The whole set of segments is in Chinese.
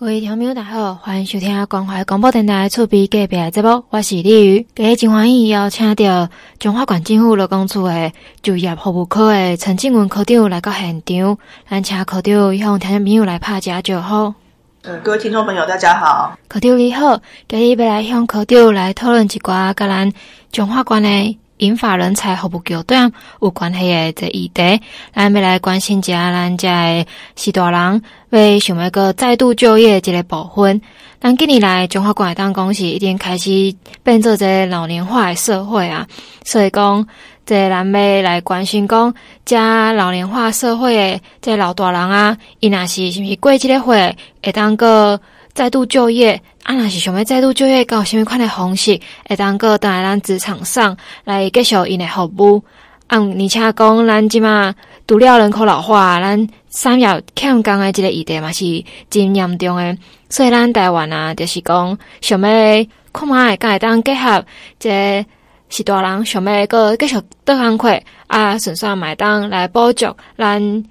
各位听众朋友，大家好，欢迎收听关怀广播电台厝边隔壁的节目，我是李瑜。今日真欢喜邀请到中华县政府劳工处的就业服务科的陈静文科长来到现场，咱请科长向听众朋友来拍下招呼。嗯，各位听众朋友，大家好，科长你好，今日要来向科长来讨论一寡甲咱中华县的。引发人才服务局长有关系的这议题，咱要来关心一下咱家的序大人，为想要个再度就业这个部分。咱近年来中华县当公司已经开始变做一个老年化的社会啊，所以讲这咱要来关心讲，加老年化社会的这老大人啊，伊若是是毋是过即个会会当个再度就业？啊，若是想要再度就业，到什么款的方式会当个倒来咱职场上来继续因的服务？啊，而且讲咱即马除了人口老化，咱产业欠工的这个议题嘛是真严重的。所以咱台湾啊，就是讲想要看嘛会会当结合这个序大人想要个继续倒工课啊，顺顺买当来补足咱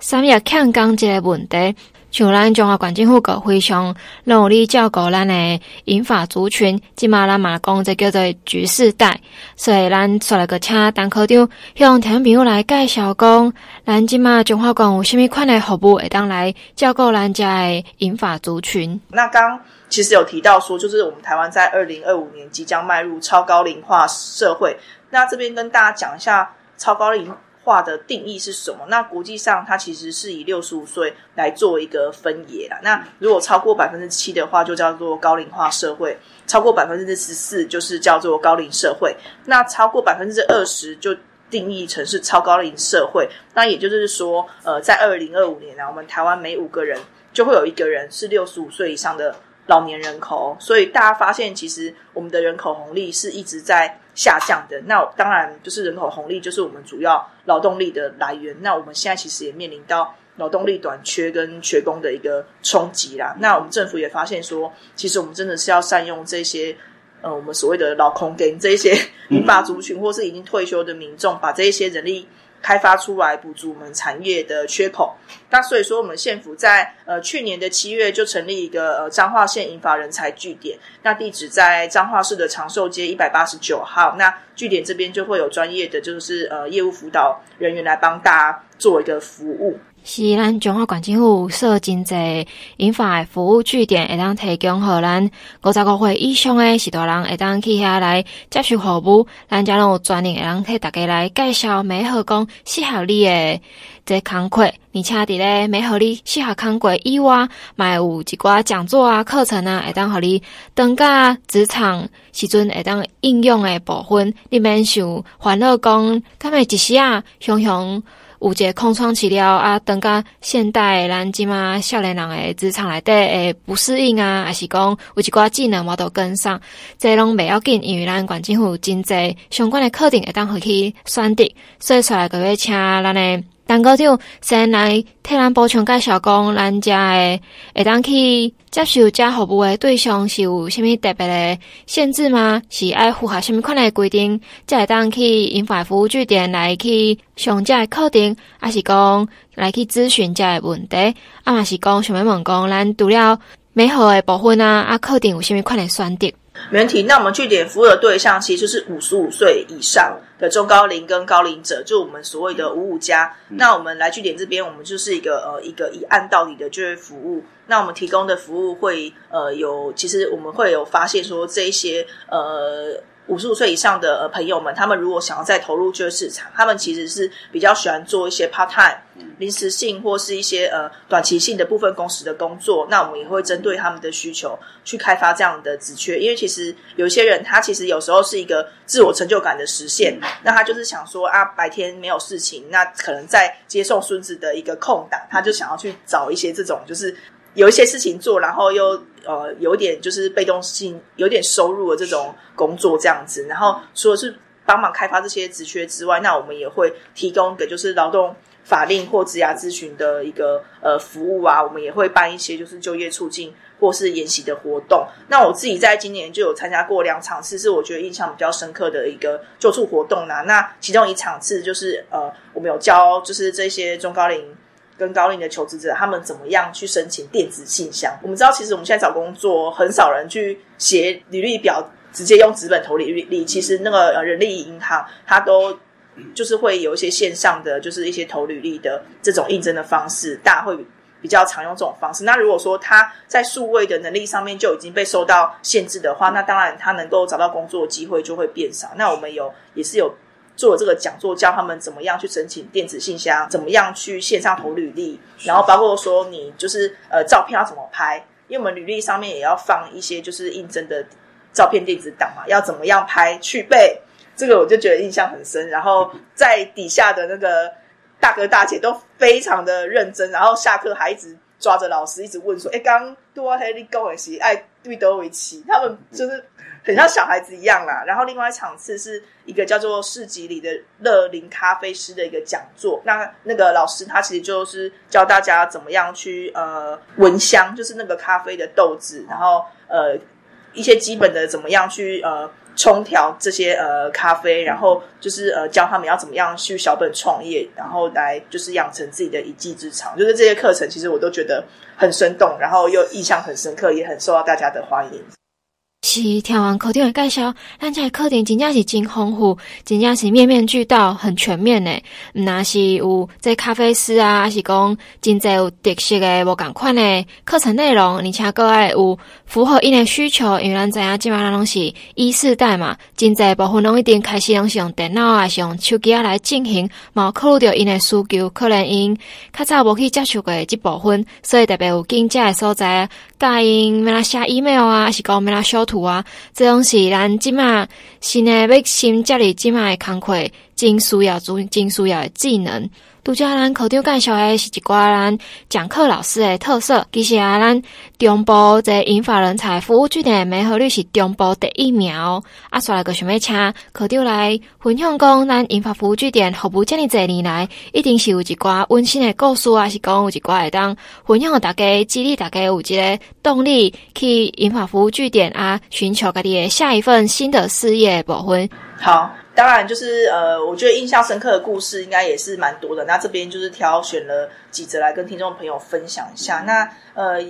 产业欠工这个问题。像咱中华县政府个非常努力照顾咱的银发族群，即马咱嘛讲这叫做“橘世代”，所以咱说来个请陈科长向听朋友来介绍讲，咱即马中华县有虾米款的服务会当来照顾咱家的银发族群。那刚其实有提到说，就是我们台湾在二零二五年即将迈入超高龄化社会，那这边跟大家讲一下超高龄化的定义是什么？那国际上它其实是以六十五岁来做一个分野啦。那如果超过百分之七的话，就叫做高龄化社会；超过百分之十四就是叫做高龄社会。那超过百分之二十就定义成是超高龄社会。那也就是说，呃，在二零二五年呢，我们台湾每五个人就会有一个人是六十五岁以上的老年人口。所以大家发现，其实我们的人口红利是一直在下降的，那当然就是人口红利，就是我们主要劳动力的来源。那我们现在其实也面临到劳动力短缺跟缺工的一个冲击啦。那我们政府也发现说，其实我们真的是要善用这些，呃，我们所谓的劳空给这些 民法族群或是已经退休的民众，把这一些人力。开发出来补足我们产业的缺口，那所以说我们县府在呃去年的七月就成立一个呃彰化县银发人才据点，那地址在彰化市的长寿街一百八十九号，那据点这边就会有专业的就是呃业务辅导人员来帮大家做一个服务。是咱中华县政府设真济引发诶服务据点，会当提供互咱五十五岁以上的序大人，会当去遐来接受服务。咱家拢有专人会当替大家来介绍，美好讲适合你诶即工课，而且伫咧美好你适合工课以外，嘛有一寡讲座啊、课程啊，会当互你当甲职场时阵会当应用诶部分，你免想烦恼讲，敢会一时啊，熊熊。有一个空窗期了啊，等甲现代咱即马少年人诶职场内底诶不适应啊，还是讲有一寡技能无都跟上，这拢袂要紧，因为咱县政府真济相关诶课程会当互去选择，所以出来个要请咱诶。陈科长先来替咱补充介绍，讲咱遮诶会当去接受这服务诶对象是有虾米特别诶限制吗？是爱符合虾米款诶规定，才会当去银发服务据点来去上这课程，还是讲来去咨询这问题？啊，嘛是讲想要问讲，咱除了美好诶部分啊，啊，课程有虾米款诶选择？没问题。那我们据点服务的对象其实就是五十五岁以上的中高龄跟高龄者，就我们所谓的五五加。那我们来据点这边，我们就是一个呃一个一案到底的就业服务。那我们提供的服务会呃有，其实我们会有发现说这一些呃。五十五岁以上的呃朋友们，他们如果想要再投入就业市场，他们其实是比较喜欢做一些 part time、临时性或是一些呃短期性的部分工时的工作。那我们也会针对他们的需求去开发这样的职缺，因为其实有一些人他其实有时候是一个自我成就感的实现，那他就是想说啊，白天没有事情，那可能在接送孙子的一个空档，他就想要去找一些这种就是。有一些事情做，然后又呃有点就是被动性，有点收入的这种工作这样子。然后除了是帮忙开发这些职缺之外，那我们也会提供给就是劳动法令或职涯咨询的一个呃服务啊。我们也会办一些就是就业促进或是研习的活动。那我自己在今年就有参加过两场次，是我觉得印象比较深刻的一个就业活动啦。那其中一场次就是呃我们有教就是这些中高龄。跟高龄的求职者，他们怎么样去申请电子信箱？我们知道，其实我们现在找工作很少人去写履历表，直接用纸本投履历。其实那个人力银行，它都就是会有一些线上的，就是一些投履历的这种应征的方式，大家会比较常用这种方式。那如果说他在数位的能力上面就已经被受到限制的话，那当然他能够找到工作机会就会变少。那我们有也是有。做这个讲座，教他们怎么样去申请电子信箱，怎么样去线上投履历，然后包括说你就是呃照片要怎么拍，因为我们履历上面也要放一些就是应征的照片电子档嘛，要怎么样拍去背，这个我就觉得印象很深。然后在底下的那个大哥大姐都非常的认真，然后下课还一直抓着老师一直问说：“哎，刚多黑你跟我是爱对德维奇？”他们就是。很像小孩子一样啦，然后另外一场次是一个叫做市集里的乐林咖啡师的一个讲座。那那个老师他其实就是教大家怎么样去呃闻香，就是那个咖啡的豆子，然后呃一些基本的怎么样去呃冲调这些呃咖啡，然后就是呃教他们要怎么样去小本创业，然后来就是养成自己的一技之长。就是这些课程其实我都觉得很生动，然后又印象很深刻，也很受到大家的欢迎。是听完课程的介绍，咱这课程真正是真丰富，真正是面面俱到，很全面呢。毋那是有这咖啡师啊，还是讲真济有特色的无共款的课程内容，而且阁爱有符合因的需求。因为咱知影即马拢是 E 世代嘛，真济部分拢一定开始拢是用电脑啊，是用手机啊来进行，冇考虑到因的需求，可能因较早无去接触过即部分，所以特别有竞价的所在。教因要来写 email 啊，还是讲要来修图啊，这种是咱即马新的要新接入即马的工课，真需要做，真需要诶技能。拄则咱课长介绍诶是一寡咱讲课老师诶特色，其实啊，咱中部这银发人才服务据点的媒合率是中部第一名。啊，所以个想要请课长来分享讲，咱银发服务据点服务这么侪年来，一定是有一寡温馨诶故事啊，是讲有一寡会当分享给大家，激励大家有一个动力去银发服务据点啊，寻求家己诶下一份新的事业部分。好。当然，就是呃，我觉得印象深刻的故事应该也是蛮多的。那这边就是挑选了几则来跟听众朋友分享一下。那呃，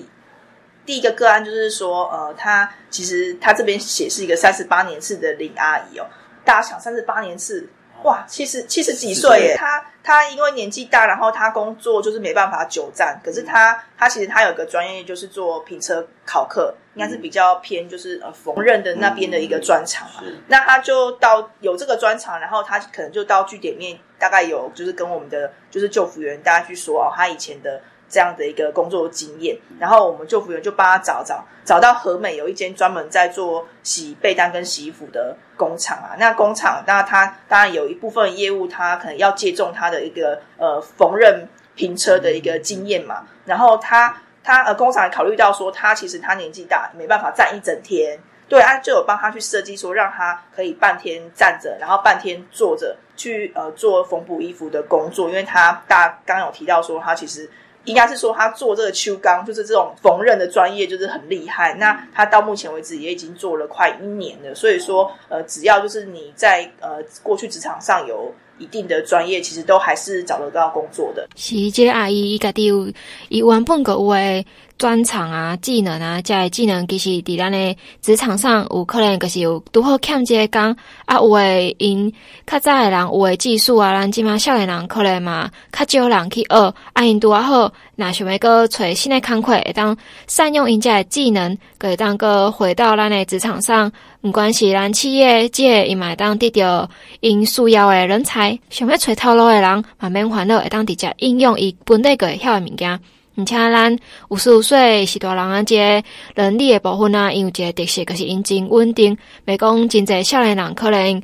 第一个个案就是说，呃，他其实他这边写是一个三十八年次的林阿姨哦。大家想，三十八年次。哇，七十七十几岁耶！他他因为年纪大，然后他工作就是没办法久站。可是他他其实他有个专业，就是做评车考课，应该是比较偏就是呃缝纫的那边的一个专长嘛。那他就到有这个专长，然后他可能就到据点面，大概有就是跟我们的就是救服员大家去说哦，他以前的。这样的一个工作经验，然后我们就服员就帮他找找，找到和美有一间专门在做洗被单跟洗衣服的工厂啊。那工厂，那他当然有一部分业务，他可能要借重他的一个呃缝纫平车的一个经验嘛。然后他他呃工厂考虑到说，他其实他年纪大，没办法站一整天，对啊，就有帮他去设计说，让他可以半天站着，然后半天坐着去呃做缝补衣服的工作，因为他大家刚有提到说，他其实。应该是说他做这个秋钢，就是这种缝纫的专业，就是很厉害。那他到目前为止也已经做了快一年了。所以说，呃，只要就是你在呃过去职场上有一定的专业，其实都还是找得到工作的。是，这个阿姨伊家己有伊原本个有诶专长啊、技能啊，这些技能其实伫咱诶职场上有可能就是有拄好欠这个工啊，有诶因较早诶人有诶技术啊，咱即马少年人可能嘛较少人去学，啊因拄啊好，若想要个找新诶工课，会当善用因遮个技能，可以当个回到咱诶职场上，毋管是咱企业界，伊嘛会当得到因需要诶人才，想要找头路诶人，嘛免烦恼，会当直接应用伊本底个会晓诶物件。而且咱五十五岁是大人啊，这个能力的部分啊，因有一个特色，就是因真稳定。袂讲真侪少年人可能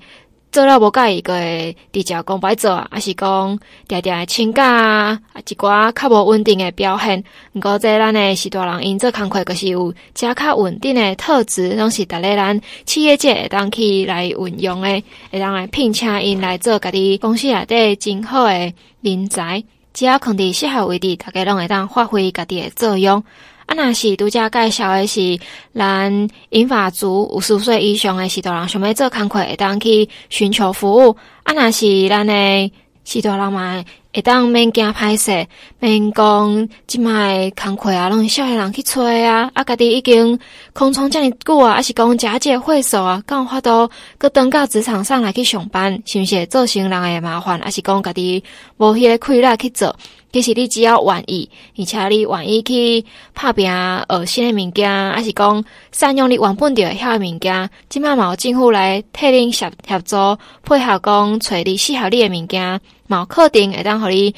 做了无介意个直接讲白做啊，还是讲定定的请假啊，一寡较无稳定的表现。毋过这咱的是大人，因做工课就是有较较稳定的特质，拢是逐个咱企业界会当去来运用的，会当来聘请因来做家己公司内底真好的人才。只要肯定适合位置，大家拢会当发挥家己的作用。啊，若是拄则介绍的是咱银发族五十岁以上的，许多人想要做工课，会当去寻求服务。啊，若是咱的是大人嘛，会当免惊歹势，免讲即卖工课啊，拢是少年人去找啊，啊，家己已经空窗遮尔久啊，还是讲假借会所啊，敢有法度搁登到职场上来去上班，是毋是会造成人诶麻烦？还是讲家己无迄个气力去做？其实你只要愿意，而且你愿意去拍拼学新诶物件，还是讲善用你原本着会晓诶物件，即卖嘛有政府来替恁协协助配合，讲找你适合你诶物件。毛课程会当互你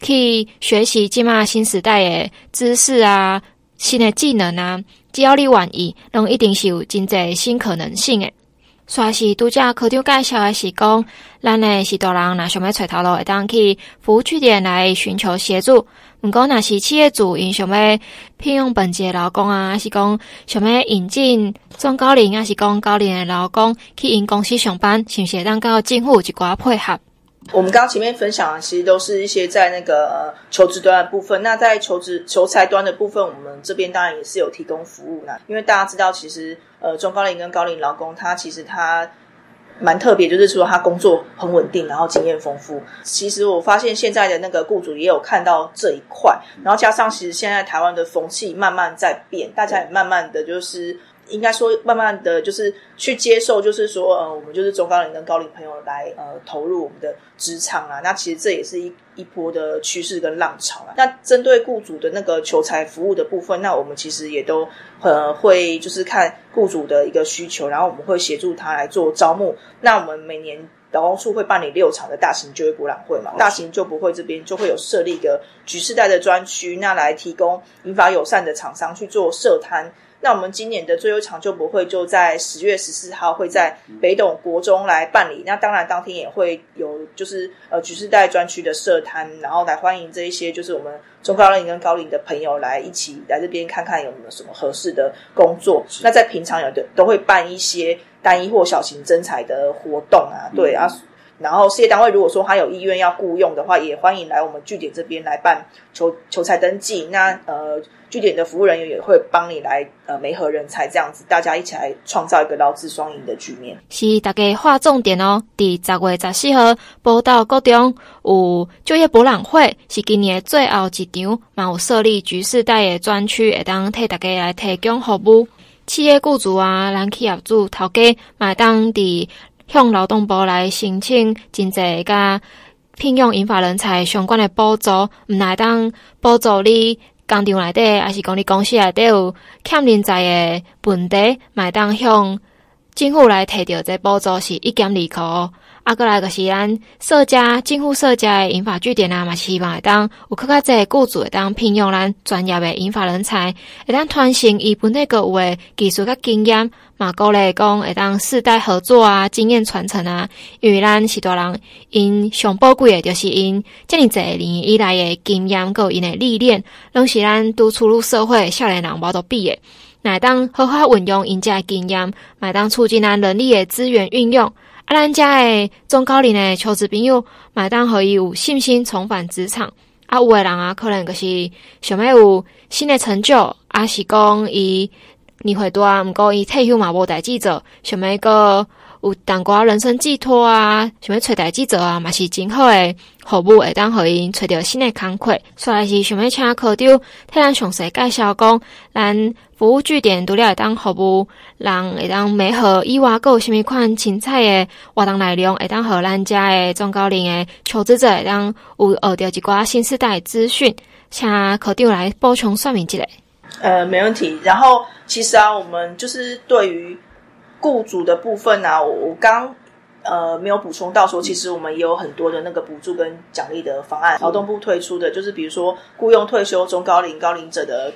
去学习即嘛新时代诶知识啊，新诶技能啊，只要你愿意，拢一定是有真侪新可能性诶。煞是拄则科长介绍诶是讲，咱诶许多人若想要找头路，会当去服务据点来寻求协助。毋过若是企业主因想要聘用本籍诶劳工啊，还是讲想要引进中高龄，还是讲高龄诶劳工去因公司上班，是毋是会当甲政府有一寡配合？我们刚刚前面分享的，其实都是一些在那个求职端的部分。那在求职求才端的部分，我们这边当然也是有提供服务的。因为大家知道，其实呃中高龄跟高龄劳工，他其实他蛮特别，就是说他工作很稳定，然后经验丰富。其实我发现现在的那个雇主也有看到这一块，然后加上其实现在台湾的风气慢慢在变，大家也慢慢的就是。应该说，慢慢的就是去接受，就是说，呃，我们就是中高龄跟高龄朋友来呃投入我们的职场啊。那其实这也是一一波的趋势跟浪潮啊。那针对雇主的那个求才服务的部分，那我们其实也都呃会就是看雇主的一个需求，然后我们会协助他来做招募。那我们每年劳工处会办理六场的大型就业博览会嘛，大型就博会这边就会有设立一个橘世代的专区，那来提供银发友善的厂商去做设摊。那我们今年的最后一场就博会就在十月十四号会在北斗国中来办理。那当然当天也会有就是呃橘世代专区的社摊，然后来欢迎这一些就是我们中高龄跟高龄的朋友来一起来这边看看有没有什么合适的工作。那在平常有的都会办一些单一或小型征才的活动啊，对啊。然后事业单位如果说他有意愿要雇佣的话，也欢迎来我们据点这边来办求求才登记。那呃。据点的服务人员也会帮你来呃媒合人才，这样子大家一起来创造一个劳资双赢的局面。是大家划重点哦，第十月十四号报到高中有就业博览会，是今年最后一场，嘛有设立橘世代的专区，会当替大家来提供服务。企业雇主啊，咱企业主头家，买当伫向劳动部来申请真济甲聘用引发人才相关的补助，毋来当补助你。工厂内底，还是讲你公司内底有欠人才的问题，麦当向政府来提到这补助是一减二块。啊，过来就是咱社家政府社家的银发据点啊，嘛希望会当有更加侪雇主会当聘用咱专业的银发人才，会当传承伊本来个有诶技术甲经验，嘛鼓励讲会当世代合作啊，经验传承啊。因为咱许多人因上宝贵诶，就是因遮尔侪年以来诶经验，佮因诶历练，拢是咱拄出入社会少年人无得比诶。乃当好好运用因遮经验，乃当促进咱人力诶资源运用。啊，咱遮诶中高龄诶求职朋友，买单互伊有信心重返职场。啊，有诶人啊，可能就是想要有新的成就，啊是讲伊年岁大，毋过伊退休嘛无代志做，想要个有淡薄人生寄托啊，想要找代志做啊，嘛是真好诶服务，会当互因找到新诶工课。所以是想要请科长替咱详细介绍讲，咱。服务据点除了会当服务，人会当媒合以外，阁有虾米款精彩诶活动内容，会当互咱家诶中高龄诶求职者会当有学到一寡新时代资讯，请科长来补充说明一下。呃，没问题。然后其实啊，我们就是对于雇主的部分啊，我我刚呃没有补充到说，其实我们也有很多的那个补助跟奖励的方案，劳动部推出的，就是比如说雇佣退休中高龄高龄者的。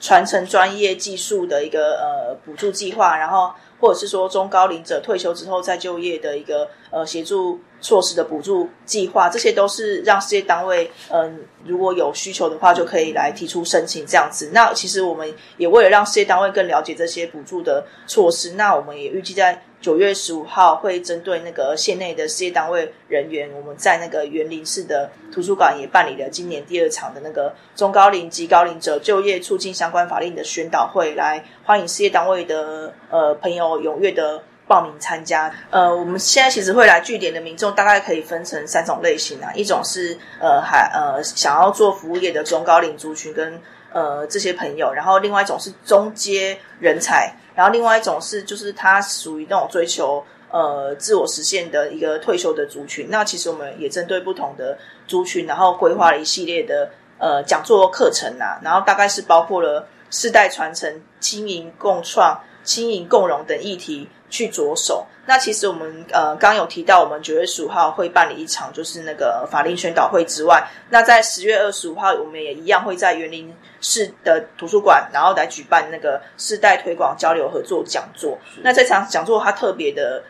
传承专业技术的一个呃补助计划，然后或者是说中高龄者退休之后再就业的一个呃协助措施的补助计划，这些都是让事业单位嗯、如果有需求的话就可以来提出申请这样子。那其实我们也为了让事业单位更了解这些补助的措施，那我们也预计在。九月十五号会针对那个县内的事业单位人员，我们在那个园林市的图书馆也办理了今年第二场的那个中高龄及高龄者就业促进相关法令的宣导会，来欢迎事业单位的呃朋友踊跃的报名参加。呃，我们现在其实会来据点的民众大概可以分成三种类型啊，一种是呃还呃想要做服务业的中高龄族群跟呃这些朋友，然后另外一种是中阶人才，然后另外一种是就是他属于那种追求呃自我实现的一个退休的族群。那其实我们也针对不同的族群，然后规划了一系列的呃讲座课程啊，然后大概是包括了。世代传承、青银共创、青银共融等议题去着手。那其实我们呃刚有提到，我们九月十五号会办理一场就是那个法令宣导会之外，那在十月二十五号，我们也一样会在园林市的图书馆，然后来举办那个世代推广交流合作讲座。那这场讲座它特别的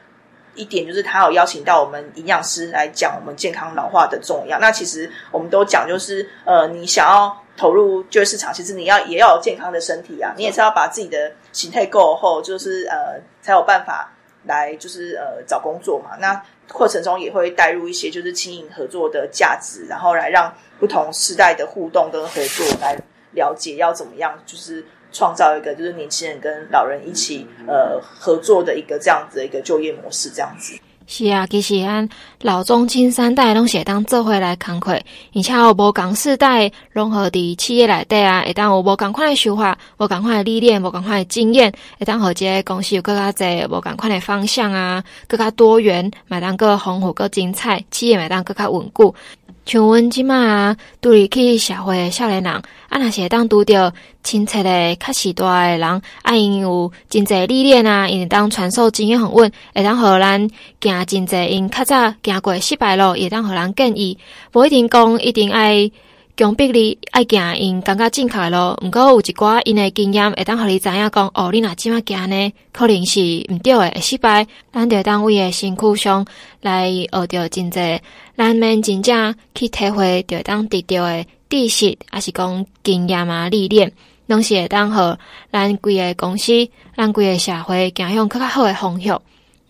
一点就是，它有邀请到我们营养师来讲我们健康老化的重要。那其实我们都讲，就是呃，你想要。投入就业市场，其实你要也要有健康的身体啊，你也是要把自己的形态够后，就是呃才有办法来就是呃找工作嘛。那过程中也会带入一些就是轻盈合作的价值，然后来让不同时代的互动跟合作来了解要怎么样，就是创造一个就是年轻人跟老人一起呃合作的一个这样子的一个就业模式，这样子。是啊，其实咱老中青三代拢是会当做伙来工作，而且有无共世代融合伫企业内底啊，会当有无共款诶想法，无共款诶理念，无共款诶经验，会当互这个公司有更较侪无共款诶方向啊，更较多元，买当个丰富个精彩，企业买当更较稳固。像阮即马拄入去社会少年人，啊，若是会当拄着亲切的、较时代的人，啊，因有真侪历练啊，因会当传授经验很稳，会当互咱行真侪因较早行过失败路，会当互咱建议，无一定讲一定爱。强迫你爱行因感觉正确咯，毋过有一寡因诶经验会当互你知影讲，哦，你若即马行呢，可能是毋对诶，会失败。咱着当位诶身躯上来学着真济，咱免真正去体会着当得到诶知识，还是讲经验啊历练，拢是会当互咱规个公司、咱规个社会行向较较好诶方向。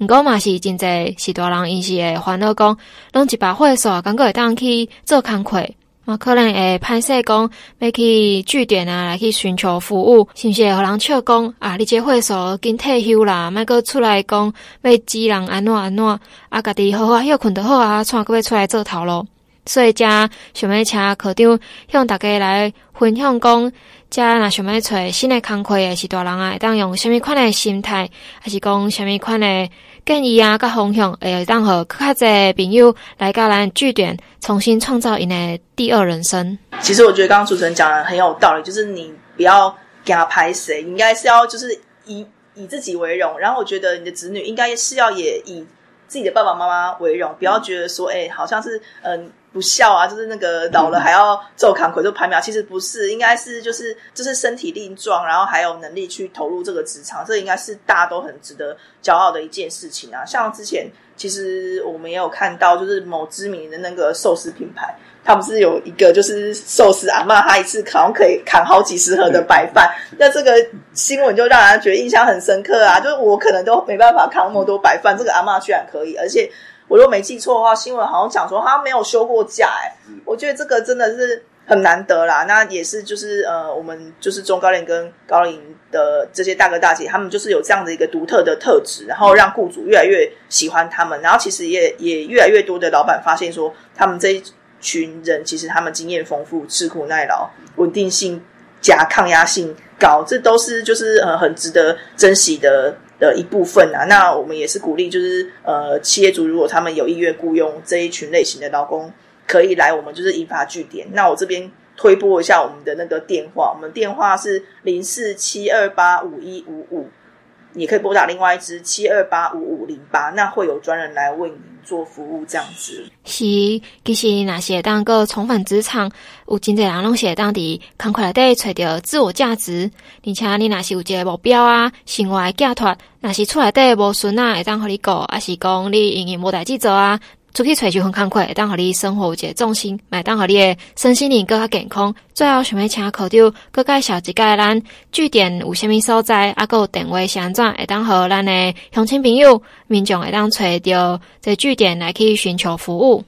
毋过嘛是真济是大人因是会烦恼讲，拢一百岁数，感觉会当去做工课。嘛可能会歹势讲要去据点啊，来去寻求服务，是毋是会互人笑讲啊？你这岁数已经退休啦，莫搁出来讲要指人安怎安怎啊？家己好好休困就好啊，创个要出来做头路。所以，才想要请科长向大家来分享讲，才若想要找新的工课也是大人啊，会当用虾米款的心态，还是讲虾米款的建议啊？甲方向，会当和较侪朋友来甲咱据点重新创造因的第二人生。其实我觉得刚刚主持人讲的很有道理，就是你不要给他拍谁，应该是要就是以以自己为荣。然后我觉得你的子女应该是要也以自己的爸爸妈妈为荣，不要觉得说，哎、好像是嗯。不孝啊，就是那个老了还要做扛魁做排苗，其实不是，应该是就是就是身体力壮，然后还有能力去投入这个职场，这应该是大家都很值得骄傲的一件事情啊。像之前其实我们也有看到，就是某知名的那个寿司品牌，他不是有一个就是寿司阿妈，他一次扛可以扛好几十盒的白饭，那这个新闻就让人觉得印象很深刻啊。就是我可能都没办法扛那么多白饭，这个阿妈居然可以，而且。我如果没记错的话，新闻好像讲说他没有休过假，哎，我觉得这个真的是很难得啦。那也是就是呃，我们就是中高龄跟高龄的这些大哥大姐，他们就是有这样的一个独特的特质，然后让雇主越来越喜欢他们。然后其实也也越来越多的老板发现说，他们这一群人其实他们经验丰富、吃苦耐劳、稳定性加抗压性高，这都是就是呃很值得珍惜的。的一部分啊，那我们也是鼓励，就是呃，企业主如果他们有意愿雇佣这一群类型的劳工，可以来我们就是银发据点。那我这边推拨一下我们的那个电话，我们电话是零四七二八五一五五。也可以拨打另外一支七二八五五零八，那会有专人来问你做服务，这样子。是，其实那些当个重返职场，有真侪人拢是当地工课内底找到自我价值，而且你若是有一个目标啊，生活的寄托，若是厝内底无孙啊，会当互你顾，还是讲你营营无代志做啊。出去找就很慷慨，当和你生活有一个重心，买当和你的身心灵更加健康。最后想要请科长各介绍一下咱据点有虾米所在，啊，个电话是安怎，会当和咱的乡亲朋友、民众会当找到这据点来去寻求服务。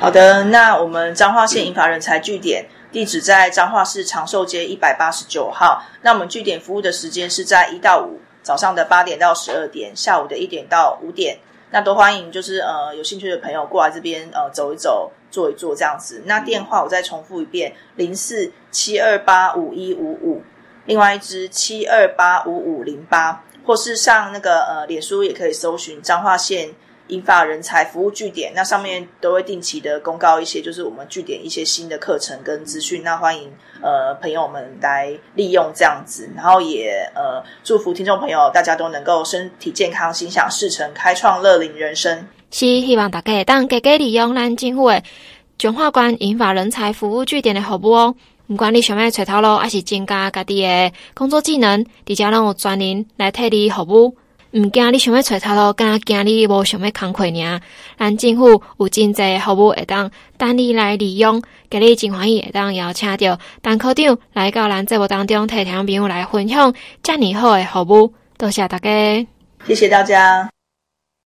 好的，那我们彰化县银发人才据点地址在彰化市长寿街一百八十九号。那我们据点服务的时间是在一到五。早上的八点到十二点，下午的一点到五点，那都欢迎，就是呃有兴趣的朋友过来这边呃走一走、坐一坐这样子。那电话我再重复一遍：零四七二八五一五五，另外一支七二八五五零八，或是上那个呃脸书也可以搜寻彰化县。银发人才服务据点，那上面都会定期的公告一些，就是我们据点一些新的课程跟资讯。那欢迎呃朋友们来利用这样子，然后也呃祝福听众朋友大家都能够身体健康、心想事成、开创乐龄人生。是希望大家当加加利用咱政府的彰化县银发人才服务据点的服务哦。不管你想要找头路，还是增加家己的工作技能，底下拢有专人来替你服务。毋惊你想要找头路，敢惊你无想要工课尔。咱政府有真济服务会当等你来利用，今日真欢喜会当邀请到陈科长来到咱节目当中，替听众朋友来分享遮尔好诶服务。多谢大家，谢谢大家。